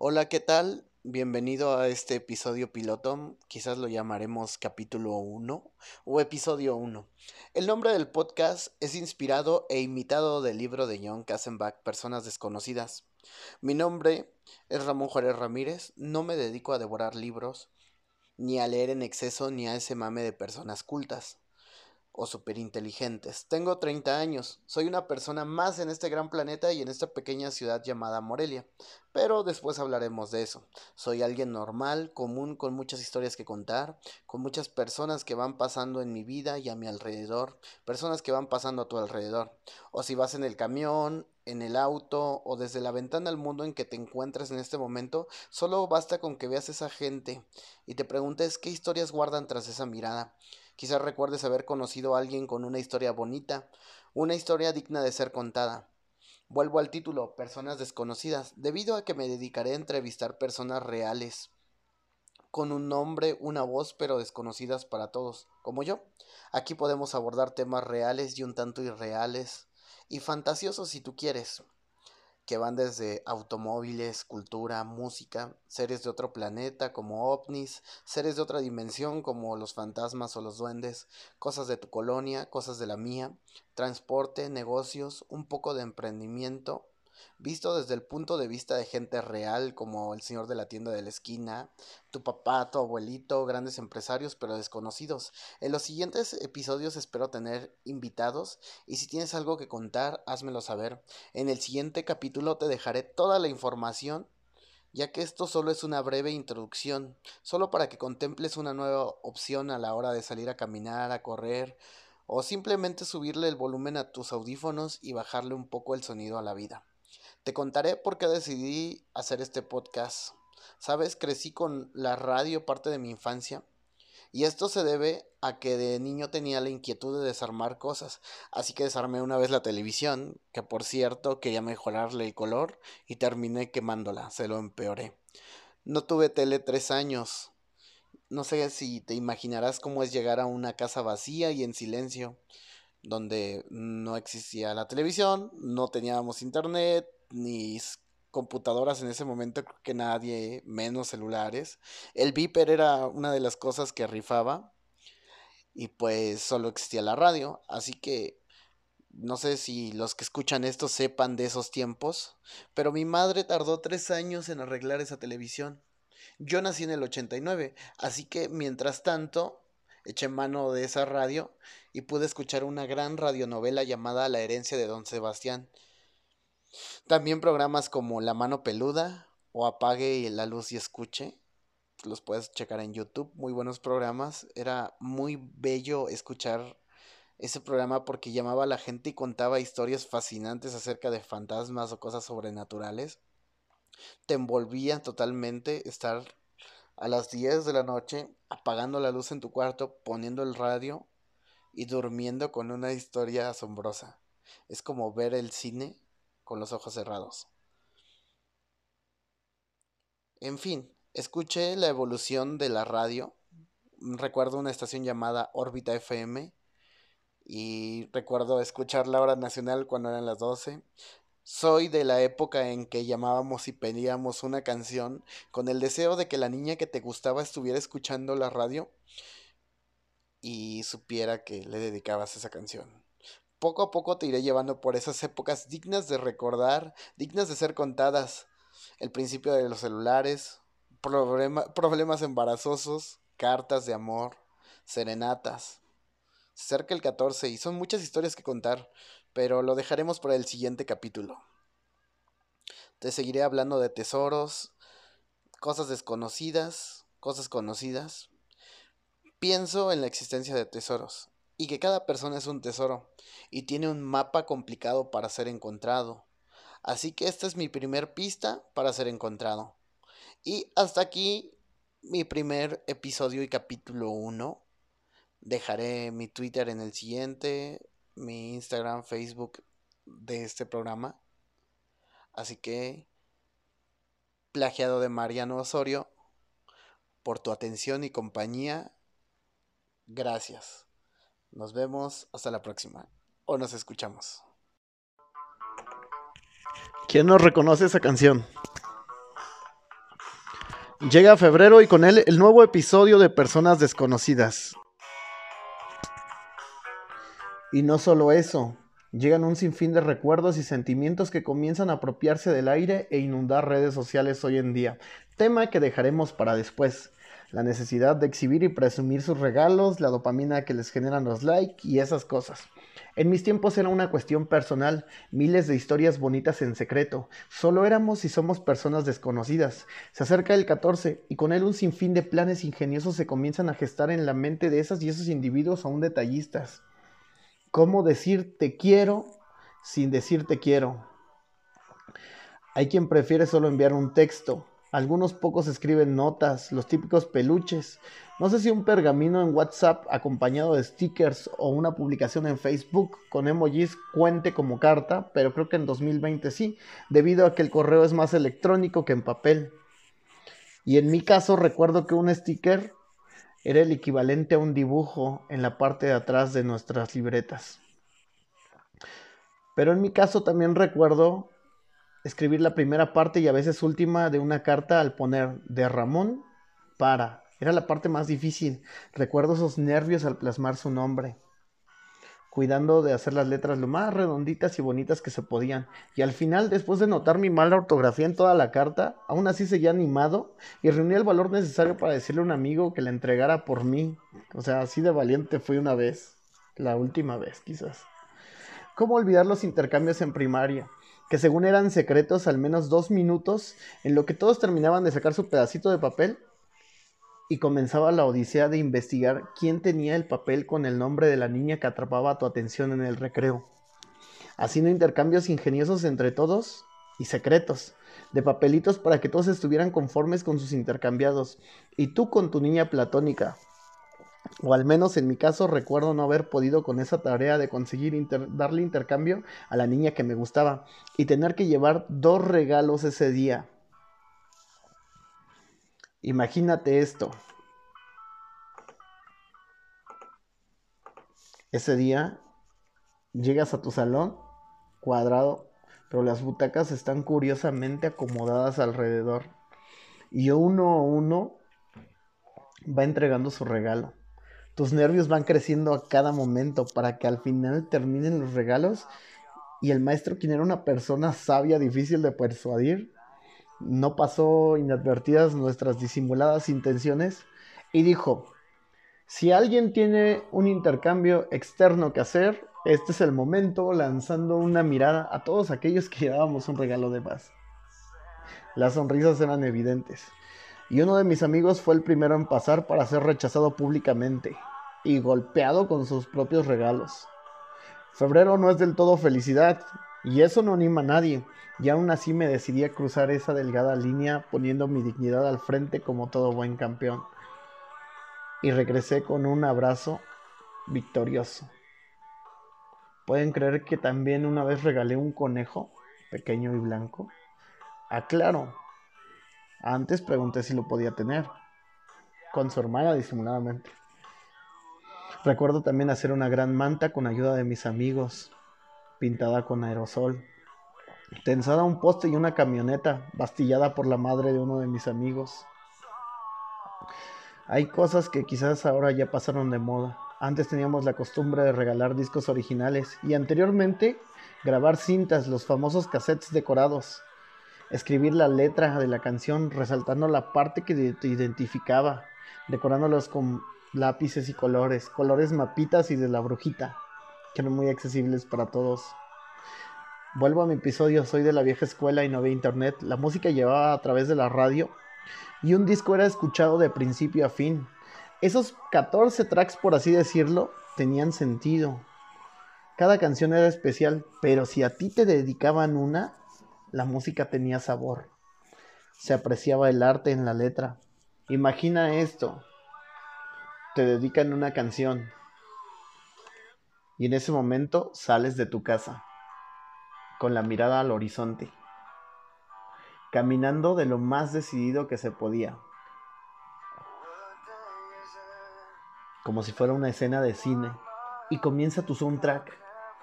Hola, ¿qué tal? Bienvenido a este episodio piloto, quizás lo llamaremos capítulo 1 o episodio 1. El nombre del podcast es inspirado e imitado del libro de John Kassenbach, Personas Desconocidas. Mi nombre es Ramón Juárez Ramírez, no me dedico a devorar libros, ni a leer en exceso, ni a ese mame de personas cultas o superinteligentes. Tengo 30 años, soy una persona más en este gran planeta y en esta pequeña ciudad llamada Morelia, pero después hablaremos de eso. Soy alguien normal, común, con muchas historias que contar, con muchas personas que van pasando en mi vida y a mi alrededor, personas que van pasando a tu alrededor, o si vas en el camión, en el auto o desde la ventana al mundo en que te encuentres en este momento, solo basta con que veas esa gente y te preguntes qué historias guardan tras esa mirada. Quizás recuerdes haber conocido a alguien con una historia bonita, una historia digna de ser contada. Vuelvo al título, Personas desconocidas, debido a que me dedicaré a entrevistar personas reales, con un nombre, una voz, pero desconocidas para todos, como yo. Aquí podemos abordar temas reales y un tanto irreales, y fantasiosos si tú quieres que van desde automóviles, cultura, música, seres de otro planeta como ovnis, seres de otra dimensión como los fantasmas o los duendes, cosas de tu colonia, cosas de la mía, transporte, negocios, un poco de emprendimiento, visto desde el punto de vista de gente real como el señor de la tienda de la esquina, tu papá, tu abuelito, grandes empresarios pero desconocidos. En los siguientes episodios espero tener invitados y si tienes algo que contar, házmelo saber. En el siguiente capítulo te dejaré toda la información ya que esto solo es una breve introducción, solo para que contemples una nueva opción a la hora de salir a caminar, a correr, o simplemente subirle el volumen a tus audífonos y bajarle un poco el sonido a la vida. Te contaré por qué decidí hacer este podcast. Sabes, crecí con la radio parte de mi infancia. Y esto se debe a que de niño tenía la inquietud de desarmar cosas, así que desarmé una vez la televisión, que por cierto quería mejorarle el color y terminé quemándola, se lo empeoré. No tuve tele tres años. No sé si te imaginarás cómo es llegar a una casa vacía y en silencio, donde no existía la televisión, no teníamos internet, ni computadoras en ese momento, creo que nadie, menos celulares. El Viper era una de las cosas que rifaba y pues solo existía la radio, así que no sé si los que escuchan esto sepan de esos tiempos, pero mi madre tardó tres años en arreglar esa televisión. Yo nací en el 89, así que mientras tanto eché mano de esa radio y pude escuchar una gran radionovela llamada La herencia de Don Sebastián, también programas como La mano peluda o Apague la luz y escuche. Los puedes checar en YouTube. Muy buenos programas. Era muy bello escuchar ese programa porque llamaba a la gente y contaba historias fascinantes acerca de fantasmas o cosas sobrenaturales. Te envolvía totalmente estar a las 10 de la noche apagando la luz en tu cuarto, poniendo el radio y durmiendo con una historia asombrosa. Es como ver el cine con los ojos cerrados. En fin, escuché la evolución de la radio. Recuerdo una estación llamada Órbita FM y recuerdo escuchar la hora nacional cuando eran las 12. Soy de la época en que llamábamos y pedíamos una canción con el deseo de que la niña que te gustaba estuviera escuchando la radio y supiera que le dedicabas esa canción poco a poco te iré llevando por esas épocas dignas de recordar, dignas de ser contadas. El principio de los celulares, problemas embarazosos, cartas de amor, serenatas. Se acerca el 14 y son muchas historias que contar, pero lo dejaremos para el siguiente capítulo. Te seguiré hablando de tesoros, cosas desconocidas, cosas conocidas. Pienso en la existencia de tesoros y que cada persona es un tesoro y tiene un mapa complicado para ser encontrado. Así que esta es mi primer pista para ser encontrado. Y hasta aquí mi primer episodio y capítulo 1. Dejaré mi Twitter en el siguiente, mi Instagram, Facebook de este programa. Así que, plagiado de Mariano Osorio, por tu atención y compañía, gracias. Nos vemos hasta la próxima. O nos escuchamos. ¿Quién no reconoce esa canción? Llega febrero y con él el nuevo episodio de Personas Desconocidas. Y no solo eso, llegan un sinfín de recuerdos y sentimientos que comienzan a apropiarse del aire e inundar redes sociales hoy en día, tema que dejaremos para después. La necesidad de exhibir y presumir sus regalos, la dopamina que les generan los likes y esas cosas. En mis tiempos era una cuestión personal, miles de historias bonitas en secreto. Solo éramos y somos personas desconocidas. Se acerca el 14 y con él un sinfín de planes ingeniosos se comienzan a gestar en la mente de esas y esos individuos aún detallistas. ¿Cómo decir te quiero sin decir te quiero? Hay quien prefiere solo enviar un texto, algunos pocos escriben notas, los típicos peluches. No sé si un pergamino en WhatsApp acompañado de stickers o una publicación en Facebook con emojis cuente como carta, pero creo que en 2020 sí, debido a que el correo es más electrónico que en papel. Y en mi caso recuerdo que un sticker era el equivalente a un dibujo en la parte de atrás de nuestras libretas. Pero en mi caso también recuerdo escribir la primera parte y a veces última de una carta al poner de Ramón para. Era la parte más difícil. Recuerdo esos nervios al plasmar su nombre. Cuidando de hacer las letras lo más redonditas y bonitas que se podían. Y al final, después de notar mi mala ortografía en toda la carta, aún así seguía animado y reuní el valor necesario para decirle a un amigo que la entregara por mí. O sea, así de valiente fui una vez. La última vez, quizás. ¿Cómo olvidar los intercambios en primaria? Que según eran secretos al menos dos minutos, en lo que todos terminaban de sacar su pedacito de papel y comenzaba la odisea de investigar quién tenía el papel con el nombre de la niña que atrapaba tu atención en el recreo. Haciendo intercambios ingeniosos entre todos y secretos, de papelitos para que todos estuvieran conformes con sus intercambiados, y tú con tu niña platónica, o al menos en mi caso recuerdo no haber podido con esa tarea de conseguir darle intercambio a la niña que me gustaba y tener que llevar dos regalos ese día. Imagínate esto. Ese día llegas a tu salón cuadrado, pero las butacas están curiosamente acomodadas alrededor. Y uno a uno va entregando su regalo. Tus nervios van creciendo a cada momento para que al final terminen los regalos y el maestro, quien era una persona sabia, difícil de persuadir, no pasó inadvertidas nuestras disimuladas intenciones y dijo, si alguien tiene un intercambio externo que hacer, este es el momento lanzando una mirada a todos aquellos que llevábamos un regalo de paz. Las sonrisas eran evidentes y uno de mis amigos fue el primero en pasar para ser rechazado públicamente y golpeado con sus propios regalos. Febrero no es del todo felicidad, y eso no anima a nadie, y aún así me decidí a cruzar esa delgada línea poniendo mi dignidad al frente como todo buen campeón. Y regresé con un abrazo victorioso. ¿Pueden creer que también una vez regalé un conejo, pequeño y blanco? Aclaro, antes pregunté si lo podía tener, con su hermana disimuladamente. Recuerdo también hacer una gran manta con ayuda de mis amigos, pintada con aerosol, tensada a un poste y una camioneta, bastillada por la madre de uno de mis amigos. Hay cosas que quizás ahora ya pasaron de moda. Antes teníamos la costumbre de regalar discos originales y anteriormente grabar cintas, los famosos cassettes decorados escribir la letra de la canción resaltando la parte que te identificaba, decorándolos con lápices y colores, colores mapitas y de la brujita, que eran muy accesibles para todos. Vuelvo a mi episodio, soy de la vieja escuela y no había internet, la música llevaba a través de la radio y un disco era escuchado de principio a fin. Esos 14 tracks, por así decirlo, tenían sentido. Cada canción era especial, pero si a ti te dedicaban una, la música tenía sabor. Se apreciaba el arte en la letra. Imagina esto. Te dedican una canción. Y en ese momento sales de tu casa, con la mirada al horizonte, caminando de lo más decidido que se podía. Como si fuera una escena de cine. Y comienza tu soundtrack.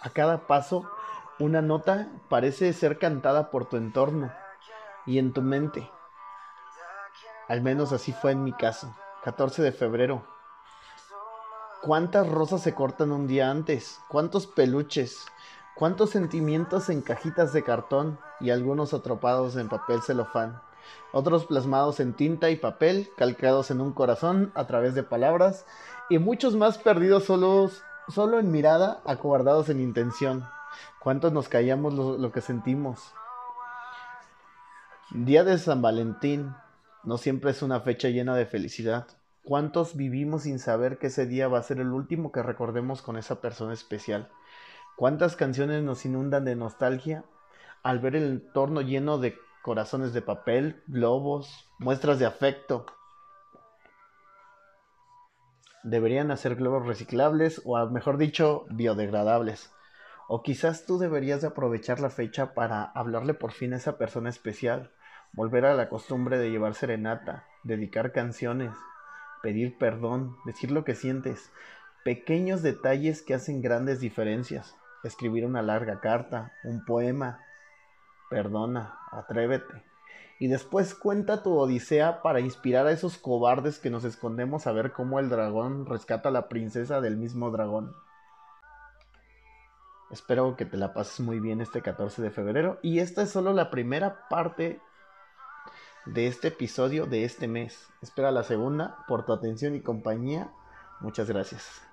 A cada paso Una nota parece ser cantada por tu entorno y en tu mente. Al menos así fue en mi caso. 14 de febrero. ¿Cuántas rosas se cortan un día antes? ¿Cuántos peluches? ¿Cuántos sentimientos en cajitas de cartón y algunos atropados en papel celofán? Otros plasmados en tinta y papel, calcados en un corazón a través de palabras y muchos más perdidos solos, solo en mirada, acobardados en intención. ¿Cuántos nos callamos lo, que sentimos? Día de San Valentín no siempre es una fecha llena de felicidad. ¿Cuántos vivimos sin saber que ese día va a ser el último que recordemos con esa persona especial? ¿Cuántas canciones nos inundan de nostalgia al ver el entorno lleno de corazones de papel, globos, muestras de afecto? Deberían hacer globos reciclables o, mejor dicho, biodegradables. O quizás tú deberías de aprovechar la fecha para hablarle por fin a esa persona especial, volver a la costumbre de llevar serenata, dedicar canciones, pedir perdón, decir lo que sientes, pequeños detalles que hacen grandes diferencias, escribir una larga carta, un poema, perdona, atrévete. Y después cuenta tu odisea para inspirar a esos cobardes que nos escondemos a ver cómo el dragón rescata a la princesa del mismo dragón. Espero que te la pases muy bien este 14 de febrero. Y esta es solo la primera parte de este episodio de este mes. Espera la segunda por tu atención y compañía. Muchas gracias.